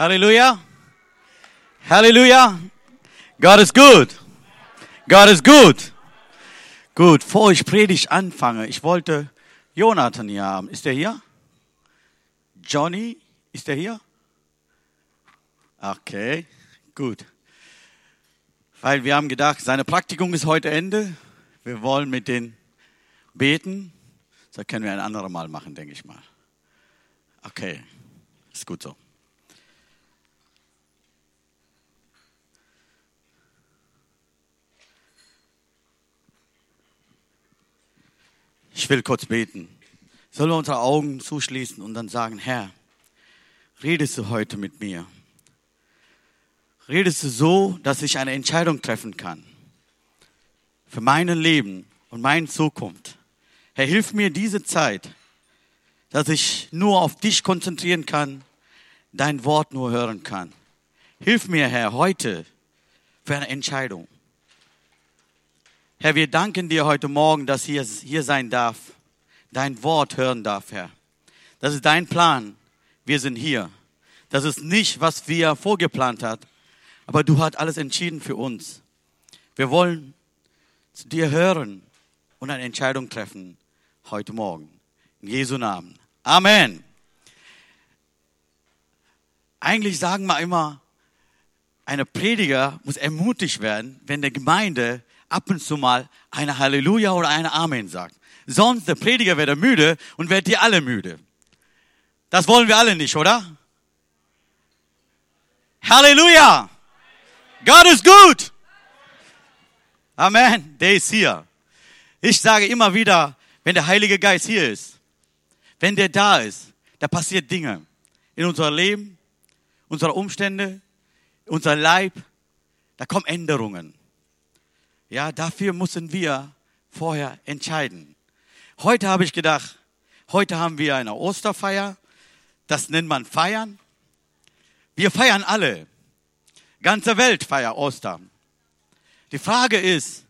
Halleluja. Halleluja. Gott ist gut. Gott ist gut. Gut, bevor ich Predigt anfange, ich wollte Jonathan hier haben. Ist er hier? Johnny, ist er hier? Okay, gut. Weil wir haben gedacht, seine Praktikum ist heute Ende. Wir wollen mit den beten. Das können wir ein anderes Mal machen, denke ich mal. Okay, ist gut so. Ich will kurz beten. Sollen wir unsere Augen zuschließen und dann sagen, Herr, redest du heute mit mir? Redest du so, dass ich eine Entscheidung treffen kann für mein Leben und meine Zukunft? Herr, hilf mir diese Zeit, dass ich nur auf dich konzentrieren kann, dein Wort nur hören kann. Hilf mir, Herr, heute für eine Entscheidung. Herr, wir danken dir heute Morgen, dass ich hier sein darf, dein Wort hören darf, Herr. Das ist dein Plan. Wir sind hier. Das ist nicht, was wir vorgeplant hat, aber du hast alles entschieden für uns. Wir wollen zu dir hören und eine Entscheidung treffen heute Morgen. In Jesu Namen. Amen. Eigentlich sagen wir immer, eine Prediger muss ermutigt werden, wenn der Gemeinde ab und zu mal eine Halleluja oder eine Amen sagt. Sonst der Prediger wird müde und wird ihr alle müde. Das wollen wir alle nicht, oder? Halleluja! Gott ist gut! Amen. Der ist hier. Ich sage immer wieder, wenn der Heilige Geist hier ist, wenn der da ist, da passiert Dinge in unserem Leben, unsere Umstände, unser Leib, da kommen Änderungen. Ja, dafür müssen wir vorher entscheiden. Heute habe ich gedacht, heute haben wir eine Osterfeier. Das nennt man Feiern. Wir feiern alle. Ganze Welt feiert Ostern. Die Frage ist,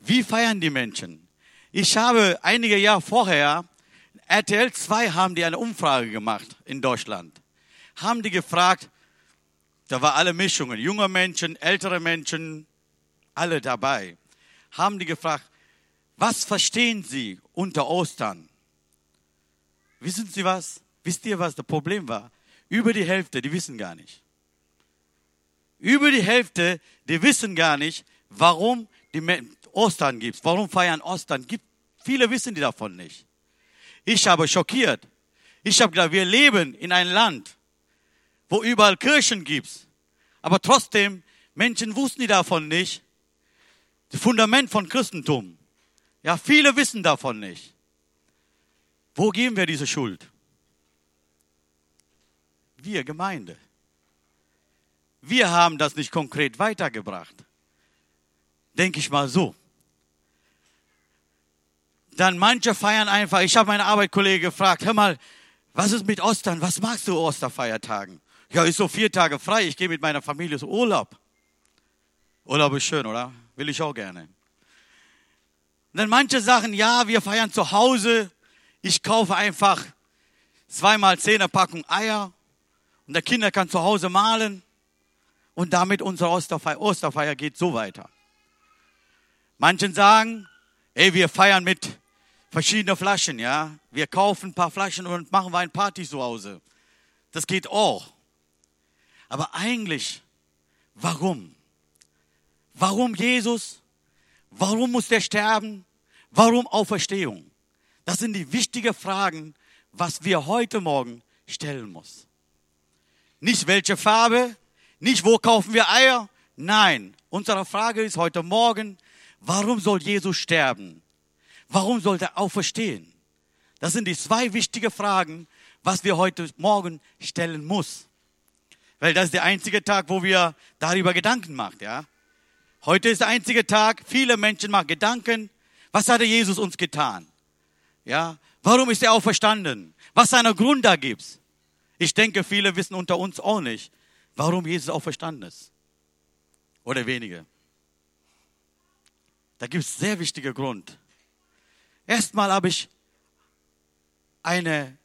wie feiern die Menschen? Ich habe einige Jahre vorher, RTL 2 haben die eine Umfrage gemacht in Deutschland. Haben die gefragt, da war alle Mischungen, junge Menschen, ältere Menschen, alle dabei, haben die gefragt, was verstehen Sie unter Ostern? Wissen Sie was? Wisst ihr, was das Problem war? Über die Hälfte, die wissen gar nicht. Über die Hälfte, die wissen gar nicht, warum die Ostern gibt. Warum feiern Ostern? Gibt, viele wissen die davon nicht. Ich habe schockiert. Ich habe gedacht, wir leben in einem Land, wo überall Kirchen gibt. Aber trotzdem, Menschen wussten die davon nicht. Das Fundament von Christentum. Ja, viele wissen davon nicht. Wo geben wir diese Schuld? Wir Gemeinde. Wir haben das nicht konkret weitergebracht. Denke ich mal so. Dann manche feiern einfach. Ich habe meine Arbeitskollege gefragt, hör mal, was ist mit Ostern? Was magst du Osterfeiertagen? Ja, ist so vier Tage frei. Ich gehe mit meiner Familie so Urlaub. Urlaub ist schön, oder? Will ich auch gerne. Und dann manche sagen, ja, wir feiern zu Hause. Ich kaufe einfach zweimal zehn Packung Eier und der Kinder kann zu Hause malen und damit unsere Osterfeier, Osterfeier geht so weiter. Manchen sagen, ey, wir feiern mit verschiedenen Flaschen, ja. Wir kaufen ein paar Flaschen und machen wir ein Party zu Hause. Das geht auch. Aber eigentlich, warum? Warum Jesus? Warum muss der sterben? Warum Auferstehung? Das sind die wichtigen Fragen, was wir heute Morgen stellen muss. Nicht welche Farbe, nicht wo kaufen wir Eier. Nein, unsere Frage ist heute Morgen, warum soll Jesus sterben? Warum soll er auferstehen? Das sind die zwei wichtigen Fragen, was wir heute Morgen stellen muss. Weil das ist der einzige Tag, wo wir darüber Gedanken machen, ja. Heute ist der einzige Tag, viele Menschen machen Gedanken, was hat Jesus uns getan? Ja, warum ist er auferstanden? Was seiner Grund da gibt's? Ich denke, viele wissen unter uns auch nicht, warum Jesus auferstanden ist. Oder wenige. Da gibt es sehr wichtige Grund. Erstmal habe ich eine,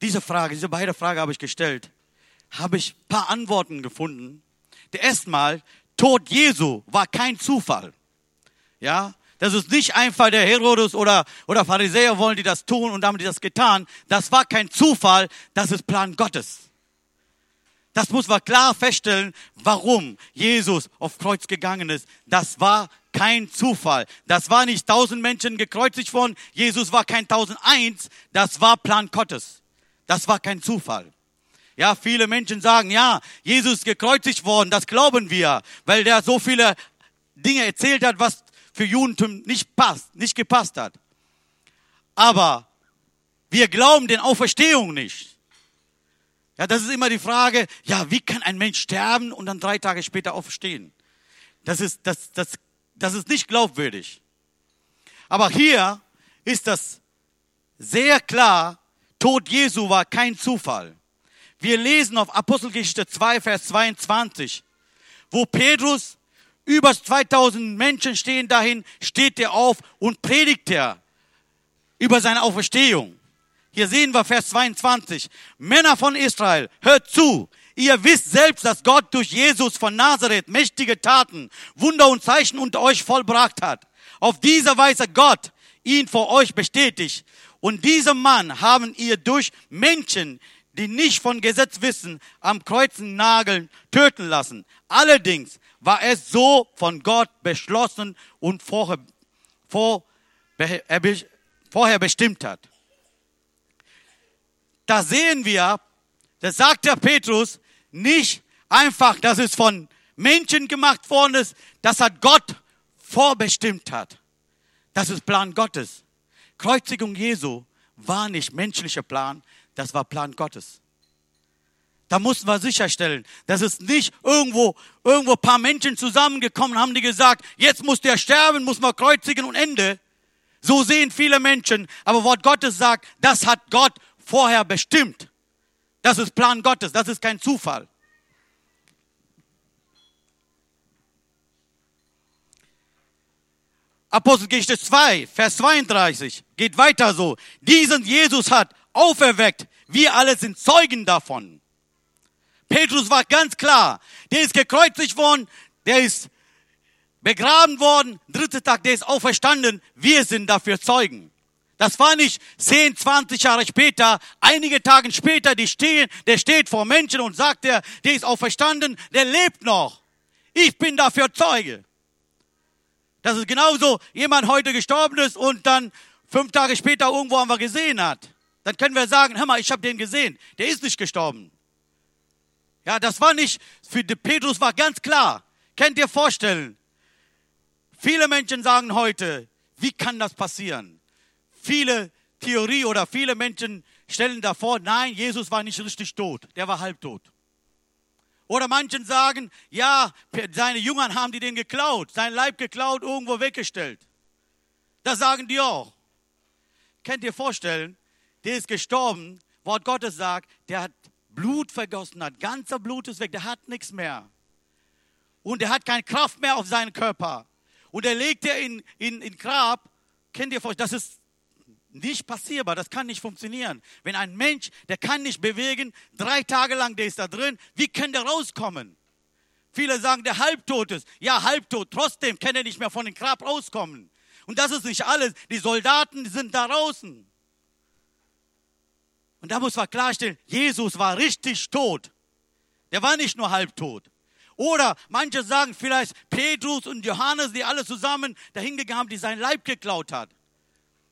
diese Frage, diese beide Fragen habe ich gestellt. habe ich ein paar Antworten gefunden. Der erstmal, Tod Jesu war kein Zufall. Ja, das ist nicht einfach der Herodes oder, oder Pharisäer wollen die das tun und haben die das getan. Das war kein Zufall, das ist Plan Gottes. Das muss man klar feststellen, warum Jesus auf Kreuz gegangen ist. Das war kein Zufall. Das war nicht tausend Menschen gekreuzigt worden. Jesus war kein tausend eins. Das war Plan Gottes. Das war kein Zufall. Ja, viele Menschen sagen, ja, Jesus ist gekreuzigt worden. Das glauben wir, weil der so viele Dinge erzählt hat, was für Judentum nicht passt, nicht gepasst hat. Aber wir glauben den Auferstehung nicht. Ja, das ist immer die Frage, ja, wie kann ein Mensch sterben und dann drei Tage später aufstehen? Das ist, das, das, das ist nicht glaubwürdig. Aber hier ist das sehr klar, Tod Jesu war kein Zufall. Wir lesen auf Apostelgeschichte 2, Vers 22, wo Petrus über 2000 Menschen stehen dahin, steht er auf und predigt er über seine Auferstehung. Hier sehen wir Vers 22. Männer von Israel, hört zu. Ihr wisst selbst, dass Gott durch Jesus von Nazareth mächtige Taten, Wunder und Zeichen unter euch vollbracht hat. Auf diese Weise Gott ihn vor euch bestätigt. Und diesem Mann haben ihr durch Menschen, die nicht von Gesetz wissen, am Kreuzen nageln, töten lassen. Allerdings war es so von Gott beschlossen und vorher, vor, vorher bestimmt hat da sehen wir, das sagt der Petrus, nicht einfach, dass es von Menschen gemacht worden ist, das hat Gott vorbestimmt hat. Das ist Plan Gottes. Kreuzigung Jesu war nicht menschlicher Plan, das war Plan Gottes. Da mussten wir sicherstellen, dass es nicht irgendwo, irgendwo ein paar Menschen zusammengekommen haben, die gesagt, jetzt muss der sterben, muss man kreuzigen und Ende. So sehen viele Menschen. Aber Wort Gottes sagt, das hat Gott vorher bestimmt. Das ist Plan Gottes, das ist kein Zufall. Apostelgeschichte 2, Vers 32 geht weiter so. Diesen Jesus hat auferweckt. Wir alle sind Zeugen davon. Petrus war ganz klar. Der ist gekreuzigt worden, der ist begraben worden, dritter Tag, der ist auferstanden. Wir sind dafür Zeugen. Das war nicht 10, 20 Jahre später, einige Tage später, die stehen, der steht vor Menschen und sagt, der, der ist auferstanden, der lebt noch. Ich bin dafür Zeuge. Das ist genauso, jemand heute gestorben ist und dann fünf Tage später irgendwo haben wir gesehen hat. Dann können wir sagen, hör mal, ich habe den gesehen. Der ist nicht gestorben. Ja, das war nicht, für Petrus war ganz klar. Könnt ihr vorstellen? Viele Menschen sagen heute, wie kann das passieren? viele Theorie oder viele Menschen stellen davor, nein, Jesus war nicht richtig tot, der war halbtot. Oder manchen sagen, ja, seine Jüngern haben die den geklaut, sein Leib geklaut, irgendwo weggestellt. Das sagen die auch. Könnt ihr vorstellen, der ist gestorben, Wort Gottes sagt, der hat Blut vergossen, hat ganzer Blut ist weg, der hat nichts mehr. Und er hat keine Kraft mehr auf seinen Körper. Und er legt er in, in, in Grab, kennt ihr vorstellen, das ist nicht passierbar, das kann nicht funktionieren. Wenn ein Mensch, der kann nicht bewegen, drei Tage lang, der ist da drin, wie kann der rauskommen? Viele sagen, der halbtot ist. Ja, halbtot, trotzdem kann er nicht mehr von dem Grab rauskommen. Und das ist nicht alles. Die Soldaten sind da draußen. Und da muss man klarstellen, Jesus war richtig tot. Der war nicht nur halbtot. Oder manche sagen vielleicht Petrus und Johannes, die alle zusammen dahingegangen haben, die sein Leib geklaut hat.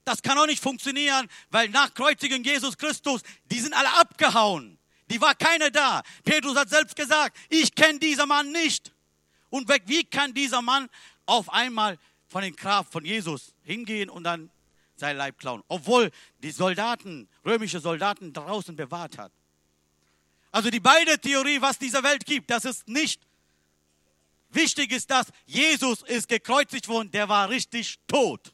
Das kann auch nicht funktionieren, weil nach Kreuzigen Jesus Christus, die sind alle abgehauen. Die war keiner da. Petrus hat selbst gesagt, ich kenne diesen Mann nicht. Und wie kann dieser Mann auf einmal von den Kraft von Jesus hingehen und dann sein Leib klauen? Obwohl die Soldaten, römische Soldaten draußen bewahrt hat. Also die beide Theorie, was dieser Welt gibt, das ist nicht wichtig ist, dass Jesus ist gekreuzigt worden, der war richtig tot.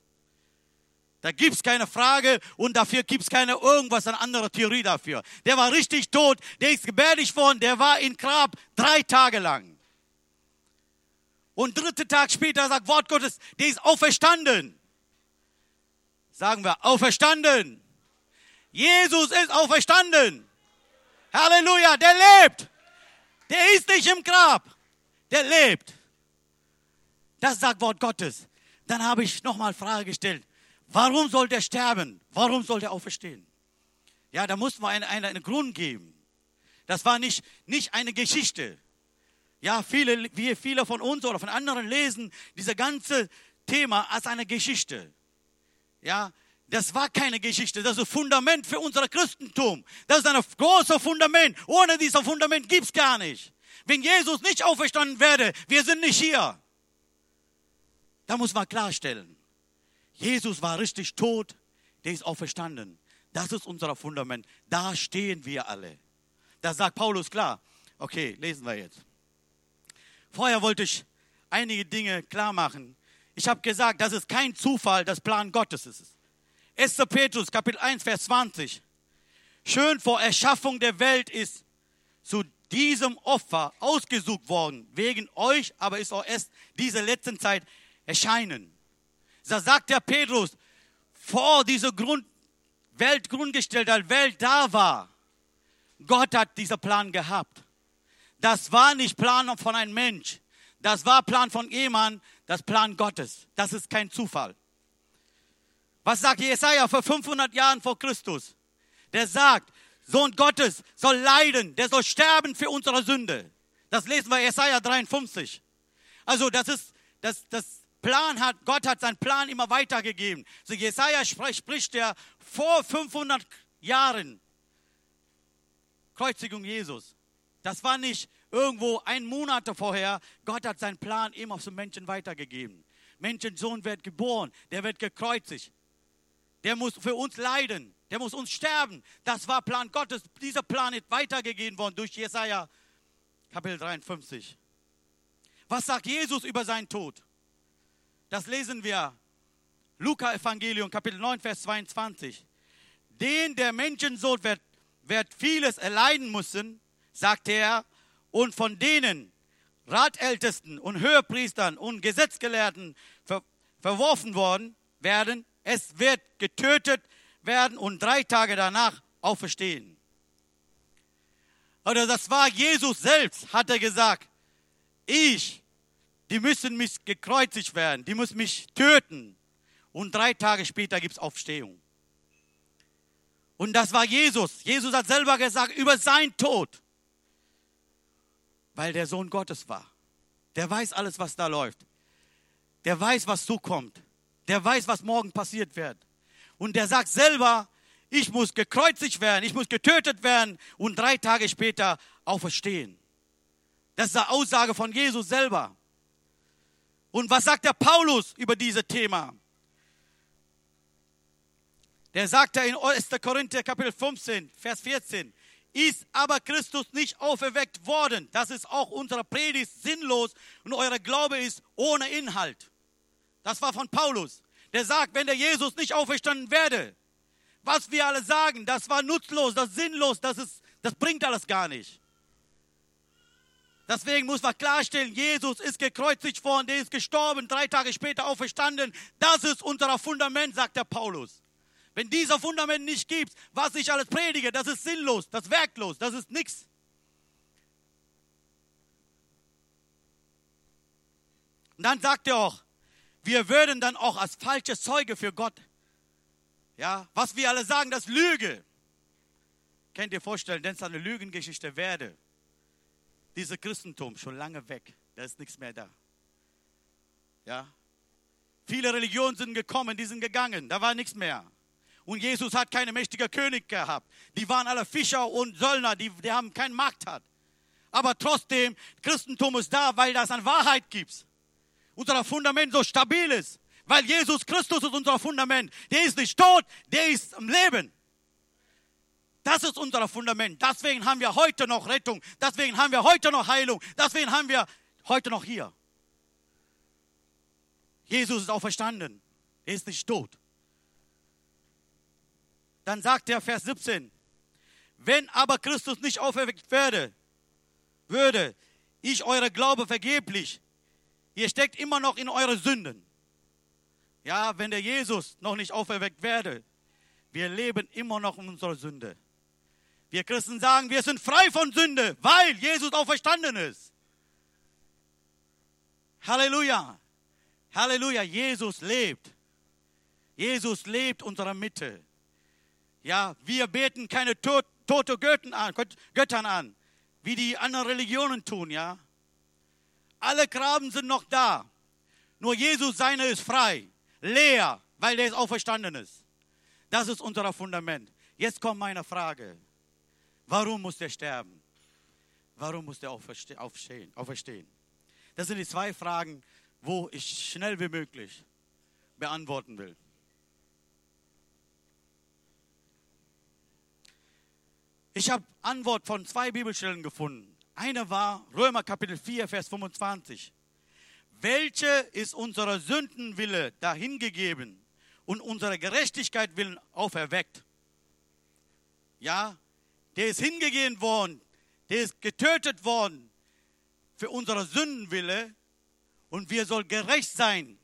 Da gibt es keine Frage und dafür gibt es keine irgendwas, eine andere Theorie dafür. Der war richtig tot, der ist gebärdig worden, der war in Grab drei Tage lang. Und dritte Tag später sagt Wort Gottes, der ist auferstanden. Sagen wir, auferstanden. Jesus ist auferstanden. Halleluja, der lebt. Der ist nicht im Grab. Der lebt. Das sagt Wort Gottes. Dann habe ich nochmal Frage gestellt. Warum soll der sterben? Warum soll der auferstehen? Ja, da muss man einen, einen, Grund geben. Das war nicht, nicht eine Geschichte. Ja, viele, wie viele von uns oder von anderen lesen diese ganze Thema als eine Geschichte. Ja, das war keine Geschichte, das ist ein Fundament für unser Christentum. Das ist ein großes Fundament. Ohne dieses Fundament gibt es gar nicht. Wenn Jesus nicht auferstanden wäre, wir sind nicht hier. Da muss man klarstellen. Jesus war richtig tot, der ist auferstanden. Das ist unser Fundament. Da stehen wir alle. Da sagt Paulus klar. Okay, lesen wir jetzt. Vorher wollte ich einige Dinge klar machen. Ich habe gesagt, das ist kein Zufall, das Plan Gottes ist. 1. Petrus, Kapitel 1, Vers 20. Schön vor Erschaffung der Welt ist zu diesem Opfer ausgesucht worden, wegen euch, aber ist auch erst diese letzten Zeit erscheinen. Da sagt der Petrus, vor dieser Grund, Welt grundgestellt, als Welt da war, Gott hat diesen Plan gehabt. Das war nicht Plan von einem Mensch. Das war Plan von jemand, das Plan Gottes. Das ist kein Zufall. Was sagt Jesaja vor 500 Jahren vor Christus? Der sagt, Sohn Gottes soll leiden, der soll sterben für unsere Sünde. Das lesen wir Jesaja 53. Also das ist, das, das Plan hat, Gott hat seinen Plan immer weitergegeben. So Jesaja spricht, spricht der vor 500 Jahren Kreuzigung Jesus. Das war nicht irgendwo ein Monat vorher. Gott hat seinen Plan immer zum Menschen weitergegeben. Menschensohn wird geboren, der wird gekreuzigt. Der muss für uns leiden, der muss uns sterben. Das war Plan Gottes. Dieser Plan ist weitergegeben worden durch Jesaja Kapitel 53. Was sagt Jesus über seinen Tod? Das lesen wir. Luca Evangelium Kapitel 9 Vers 22. Den der Menschensohn wird, wird vieles erleiden müssen, sagte er, und von denen Ratältesten und Höhepriestern und Gesetzgelehrten ver verworfen worden werden. Es wird getötet werden und drei Tage danach auferstehen. Oder das war Jesus selbst, hat er gesagt. Ich, die müssen mich gekreuzigt werden, die müssen mich töten. Und drei Tage später gibt es Aufstehung. Und das war Jesus. Jesus hat selber gesagt über seinen Tod weil der Sohn Gottes war. Der weiß alles, was da läuft. Der weiß, was zukommt. Der weiß, was morgen passiert wird. Und der sagt selber, ich muss gekreuzigt werden, ich muss getötet werden und drei Tage später auferstehen. Das ist eine Aussage von Jesus selber. Und was sagt der Paulus über dieses Thema? Der sagt ja in 1. Korinther Kapitel 15, Vers 14, ist aber Christus nicht auferweckt worden. Das ist auch unsere Predigt sinnlos und euer Glaube ist ohne Inhalt. Das war von Paulus. Der sagt, wenn der Jesus nicht auferstanden werde, was wir alle sagen, das war nutzlos, das ist sinnlos, das, ist, das bringt alles gar nicht. Deswegen muss man klarstellen, Jesus ist gekreuzigt worden, der ist gestorben, drei Tage später auferstanden. Das ist unser Fundament, sagt der Paulus. Wenn dieser Fundament nicht gibt, was ich alles predige, das ist sinnlos, das ist werklos, das ist nichts. Und dann sagt er auch, wir würden dann auch als falsche Zeuge für Gott, ja, was wir alle sagen, das Lüge. Könnt ihr vorstellen, wenn es eine Lügengeschichte werde, dieses Christentum schon lange weg, da ist nichts mehr da. Ja, viele Religionen sind gekommen, die sind gegangen, da war nichts mehr. Und Jesus hat keine mächtige König gehabt. Die waren alle Fischer und Söldner, die, die haben keine Macht hat. Aber trotzdem, Christentum ist da, weil das an Wahrheit gibt. Unser Fundament so stabil ist. Weil Jesus Christus ist unser Fundament. Der ist nicht tot, der ist im Leben. Das ist unser Fundament. Deswegen haben wir heute noch Rettung. Deswegen haben wir heute noch Heilung. Deswegen haben wir heute noch hier. Jesus ist auferstanden. Er ist nicht tot. Dann sagt der Vers 17, wenn aber Christus nicht auferweckt werde, würde, ich eure Glaube vergeblich. Ihr steckt immer noch in eure Sünden. Ja, wenn der Jesus noch nicht auferweckt werde, wir leben immer noch in unserer Sünde. Wir Christen sagen, wir sind frei von Sünde, weil Jesus auferstanden ist. Halleluja. Halleluja. Jesus lebt. Jesus lebt unserer Mitte. Ja, wir beten keine tot, tote Götten an, Göttern an, wie die anderen Religionen tun, ja. Alle Graben sind noch da. Nur Jesus seine ist frei, leer, weil er auferstanden ist. Das ist unser Fundament. Jetzt kommt meine Frage. Warum muss er sterben? Warum muss er auferstehen? Das sind die zwei Fragen, wo ich schnell wie möglich beantworten will. Ich habe Antwort von zwei Bibelstellen gefunden. Eine war Römer Kapitel 4, Vers 25. Welche ist unserer Sündenwille dahingegeben und unsere Gerechtigkeit willen auferweckt? Ja, der ist hingegeben worden, der ist getötet worden für unsere Sündenwille und wir sollen gerecht sein,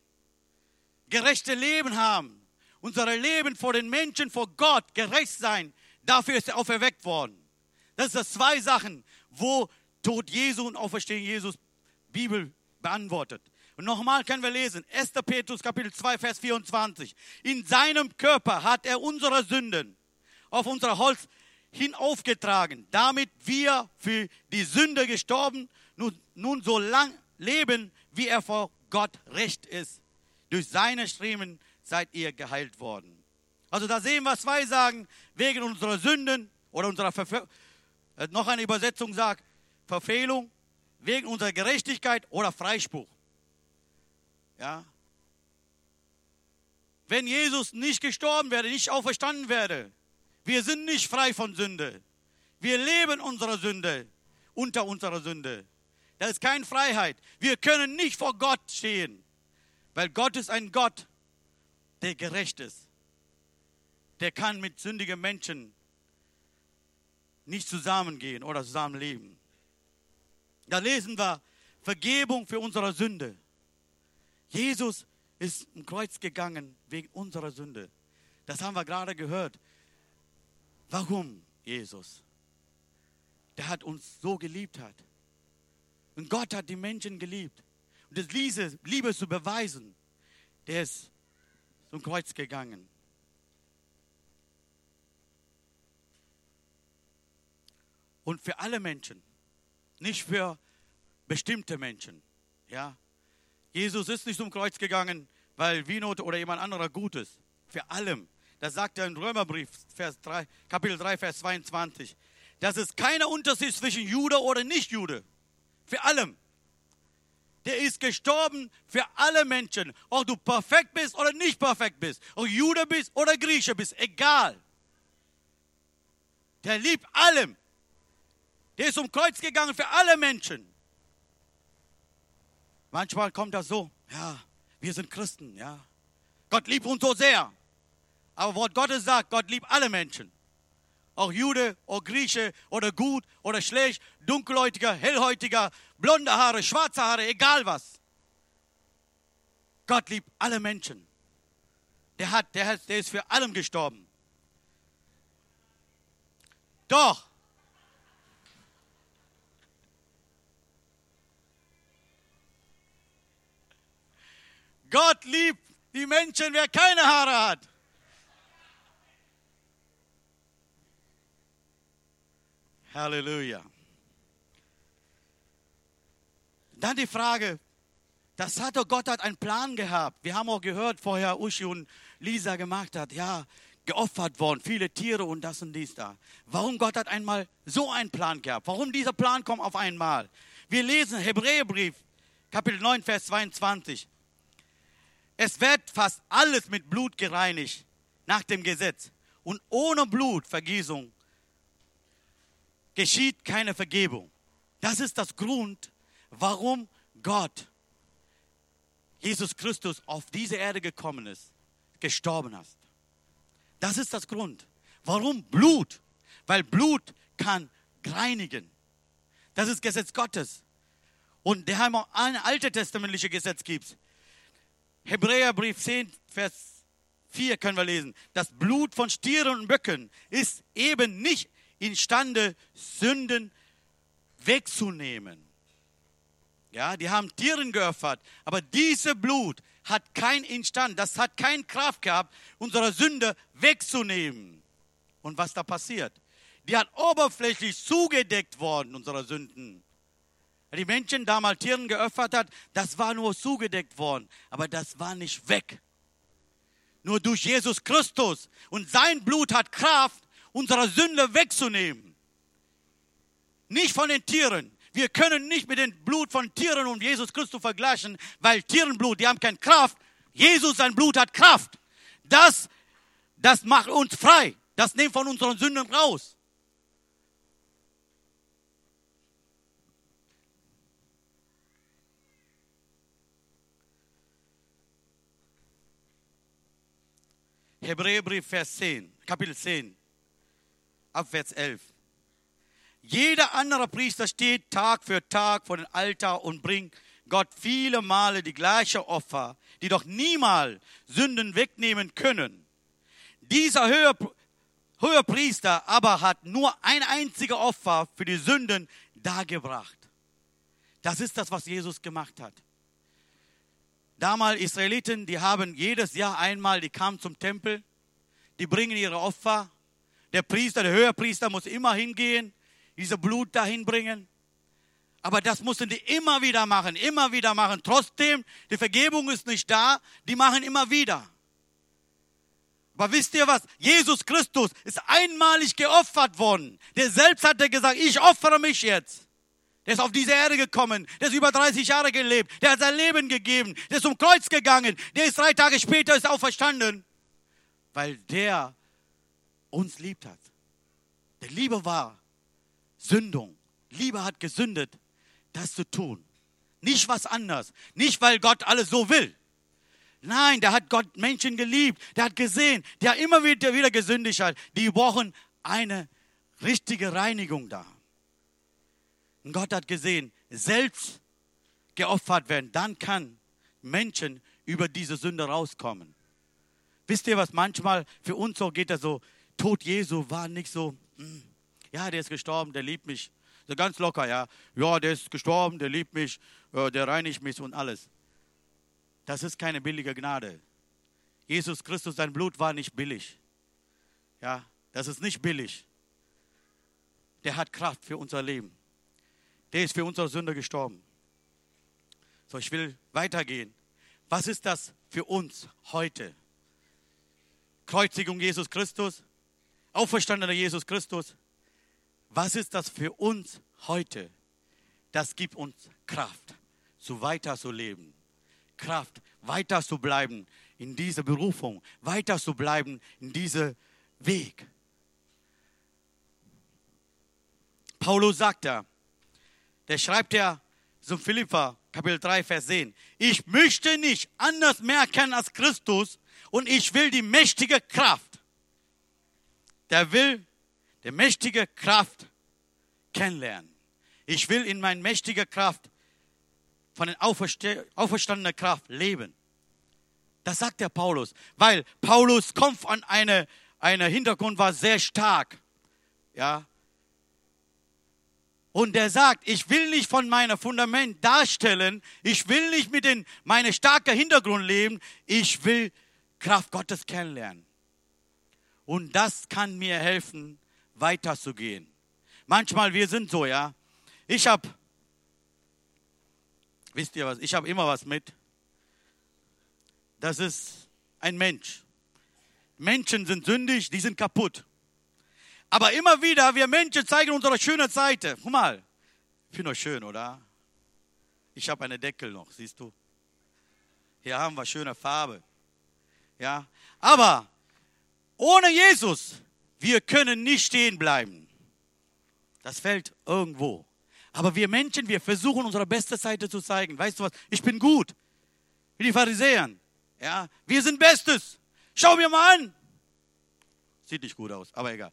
gerechte Leben haben, unser Leben vor den Menschen, vor Gott gerecht sein. Dafür ist er auferweckt worden. Das sind zwei Sachen, wo Tod Jesu und Auferstehen Jesus Bibel beantwortet. Und nochmal können wir lesen, 1. Petrus Kapitel 2, Vers 24. In seinem Körper hat er unsere Sünden auf unser Holz hinaufgetragen, damit wir für die Sünde gestorben, nun, nun so lang leben, wie er vor Gott recht ist. Durch seine Striemen seid ihr geheilt worden. Also da sehen wir zwei sagen, wegen unserer Sünden oder unserer Verfe äh, noch eine Übersetzung sagt, Verfehlung, wegen unserer Gerechtigkeit oder Freispruch. Ja. Wenn Jesus nicht gestorben wäre, nicht auferstanden wäre, wir sind nicht frei von Sünde. Wir leben unserer Sünde, unter unserer Sünde. Das ist keine Freiheit. Wir können nicht vor Gott stehen, weil Gott ist ein Gott, der gerecht ist. Der kann mit sündigen Menschen nicht zusammengehen oder zusammenleben. Da lesen wir Vergebung für unsere Sünde. Jesus ist im Kreuz gegangen wegen unserer Sünde. Das haben wir gerade gehört. Warum Jesus? Der hat uns so geliebt hat. Und Gott hat die Menschen geliebt. Und das Liebe, Liebe zu beweisen, der ist zum Kreuz gegangen. Und für alle Menschen, nicht für bestimmte Menschen. Ja? Jesus ist nicht zum Kreuz gegangen, weil Winot oder jemand anderer gut ist. Für allem. Das sagt er im Römerbrief, Vers 3, Kapitel 3, Vers 22. Das ist keiner Unterschied zwischen Jude oder Nicht-Jude. Für allem. Der ist gestorben für alle Menschen. Ob du perfekt bist oder nicht perfekt bist. Ob Jude bist oder Grieche bist. Egal. Der liebt allem. Der ist um Kreuz gegangen für alle Menschen. Manchmal kommt das so, ja, wir sind Christen, ja. Gott liebt uns so sehr. Aber Wort Gottes sagt, Gott liebt alle Menschen. Auch Jude oder Grieche oder gut oder schlecht, dunkelhäutiger, hellhäutiger, blonde Haare, schwarze Haare, egal was. Gott liebt alle Menschen. Der hat, der hat, der ist für allem gestorben. Doch, Gott liebt die Menschen, wer keine Haare hat. Halleluja. Dann die Frage, das hat doch Gott hat einen Plan gehabt. Wir haben auch gehört vorher, Uschi und Lisa gemacht hat, ja, geopfert worden, viele Tiere und das und dies da. Warum Gott hat einmal so einen Plan gehabt? Warum dieser Plan kommt auf einmal? Wir lesen Hebräerbrief, Kapitel 9, Vers 22. Es wird fast alles mit Blut gereinigt nach dem Gesetz. Und ohne Blutvergießung geschieht keine Vergebung. Das ist das Grund, warum Gott, Jesus Christus, auf diese Erde gekommen ist, gestorben ist. Das ist das Grund. Warum Blut? Weil Blut kann reinigen. Das ist Gesetz Gottes. Und der haben auch ein altes testamentliches Gesetz gibt. Hebräerbrief 10, Vers 4 können wir lesen. Das Blut von Stieren und Böcken ist eben nicht imstande, Sünden wegzunehmen. Ja, die haben Tieren geopfert, aber diese Blut hat kein Instand, das hat keine Kraft gehabt, unsere Sünde wegzunehmen. Und was da passiert? Die hat oberflächlich zugedeckt worden, unsere Sünden. Die Menschen damals Tieren geopfert hat, das war nur zugedeckt worden, aber das war nicht weg. Nur durch Jesus Christus und sein Blut hat Kraft, unsere Sünde wegzunehmen. Nicht von den Tieren. Wir können nicht mit dem Blut von Tieren und Jesus Christus vergleichen, weil Tierenblut, die haben keine Kraft. Jesus, sein Blut hat Kraft. Das, das macht uns frei. Das nimmt von unseren Sünden raus. Hebräerbrief, Vers 10, Kapitel 10, Abvers 11. Jeder andere Priester steht Tag für Tag vor dem Altar und bringt Gott viele Male die gleiche Opfer, die doch niemals Sünden wegnehmen können. Dieser höhere Priester aber hat nur ein einziges Opfer für die Sünden dargebracht. Das ist das, was Jesus gemacht hat. Damals Israeliten, die haben jedes Jahr einmal, die kamen zum Tempel, die bringen ihre Opfer. Der Priester, der Höherpriester muss immer hingehen, diese Blut dahin bringen. Aber das mussten die immer wieder machen, immer wieder machen. Trotzdem, die Vergebung ist nicht da, die machen immer wieder. Aber wisst ihr was? Jesus Christus ist einmalig geopfert worden. Der selbst hat gesagt, ich opfere mich jetzt. Der ist auf diese Erde gekommen. Der ist über 30 Jahre gelebt. Der hat sein Leben gegeben. Der ist zum Kreuz gegangen. Der ist drei Tage später ist auferstanden. Weil der uns liebt hat. Der Liebe war Sündung. Liebe hat gesündet, das zu tun. Nicht was anderes. Nicht, weil Gott alles so will. Nein, der hat Gott Menschen geliebt. Der hat gesehen. Der immer wieder, wieder gesündigt hat. Die brauchen eine richtige Reinigung da. Und Gott hat gesehen, selbst geopfert werden, dann kann Menschen über diese Sünde rauskommen. Wisst ihr, was manchmal für uns so geht, das so, Tod Jesu war nicht so, hm, ja, der ist gestorben, der liebt mich. So ganz locker, ja. Ja, der ist gestorben, der liebt mich, der reinigt mich und alles. Das ist keine billige Gnade. Jesus Christus, sein Blut war nicht billig. Ja, das ist nicht billig. Der hat Kraft für unser Leben. Der ist für unsere Sünde gestorben. So, ich will weitergehen. Was ist das für uns heute? Kreuzigung Jesus Christus, auferstandener Jesus Christus. Was ist das für uns heute? Das gibt uns Kraft, so weiter zu leben. Kraft, weiter zu bleiben in dieser Berufung, weiter zu bleiben in diesem Weg. Paulus sagt da, der schreibt ja zum Philippa, Kapitel 3, Vers 10. Ich möchte nicht anders mehr kennen als Christus und ich will die mächtige Kraft. Der will die mächtige Kraft kennenlernen. Ich will in meine mächtige Kraft von der auferstandenen Kraft leben. Das sagt der Paulus, weil Paulus kommt von einer, einer Hintergrund war sehr stark. Ja, und der sagt, ich will nicht von meinem Fundament darstellen, ich will nicht mit den, meinem starken Hintergrund leben, ich will Kraft Gottes kennenlernen. Und das kann mir helfen, weiterzugehen. Manchmal, wir sind so, ja. Ich habe, wisst ihr was, ich habe immer was mit. Das ist ein Mensch. Menschen sind sündig, die sind kaputt. Aber immer wieder, wir Menschen zeigen unsere schöne Seite. Guck mal, ich finde euch schön, oder? Ich habe eine Deckel noch, siehst du? Hier haben wir schöne Farbe. Ja, aber ohne Jesus, wir können nicht stehen bleiben. Das fällt irgendwo. Aber wir Menschen, wir versuchen unsere beste Seite zu zeigen. Weißt du was? Ich bin gut. Wie die Pharisäer. Ja, wir sind Bestes. Schau mir mal an. Sieht nicht gut aus, aber egal.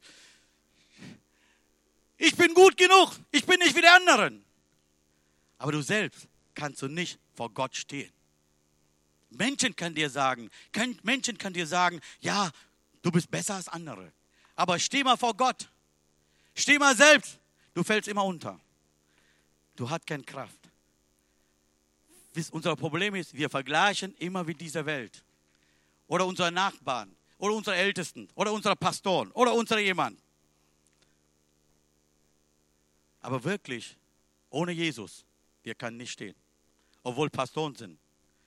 Ich bin gut genug. Ich bin nicht wie die anderen. Aber du selbst kannst du nicht vor Gott stehen. Menschen können dir sagen, Menschen kann dir sagen, ja, du bist besser als andere. Aber steh mal vor Gott. Steh mal selbst. Du fällst immer unter. Du hast keine Kraft. Unser Problem ist, wir vergleichen immer mit dieser Welt. Oder unsere Nachbarn. Oder unsere Ältesten. Oder unsere Pastoren. Oder unsere jemand. Aber wirklich, ohne Jesus, wir können nicht stehen. Obwohl Pastoren sind.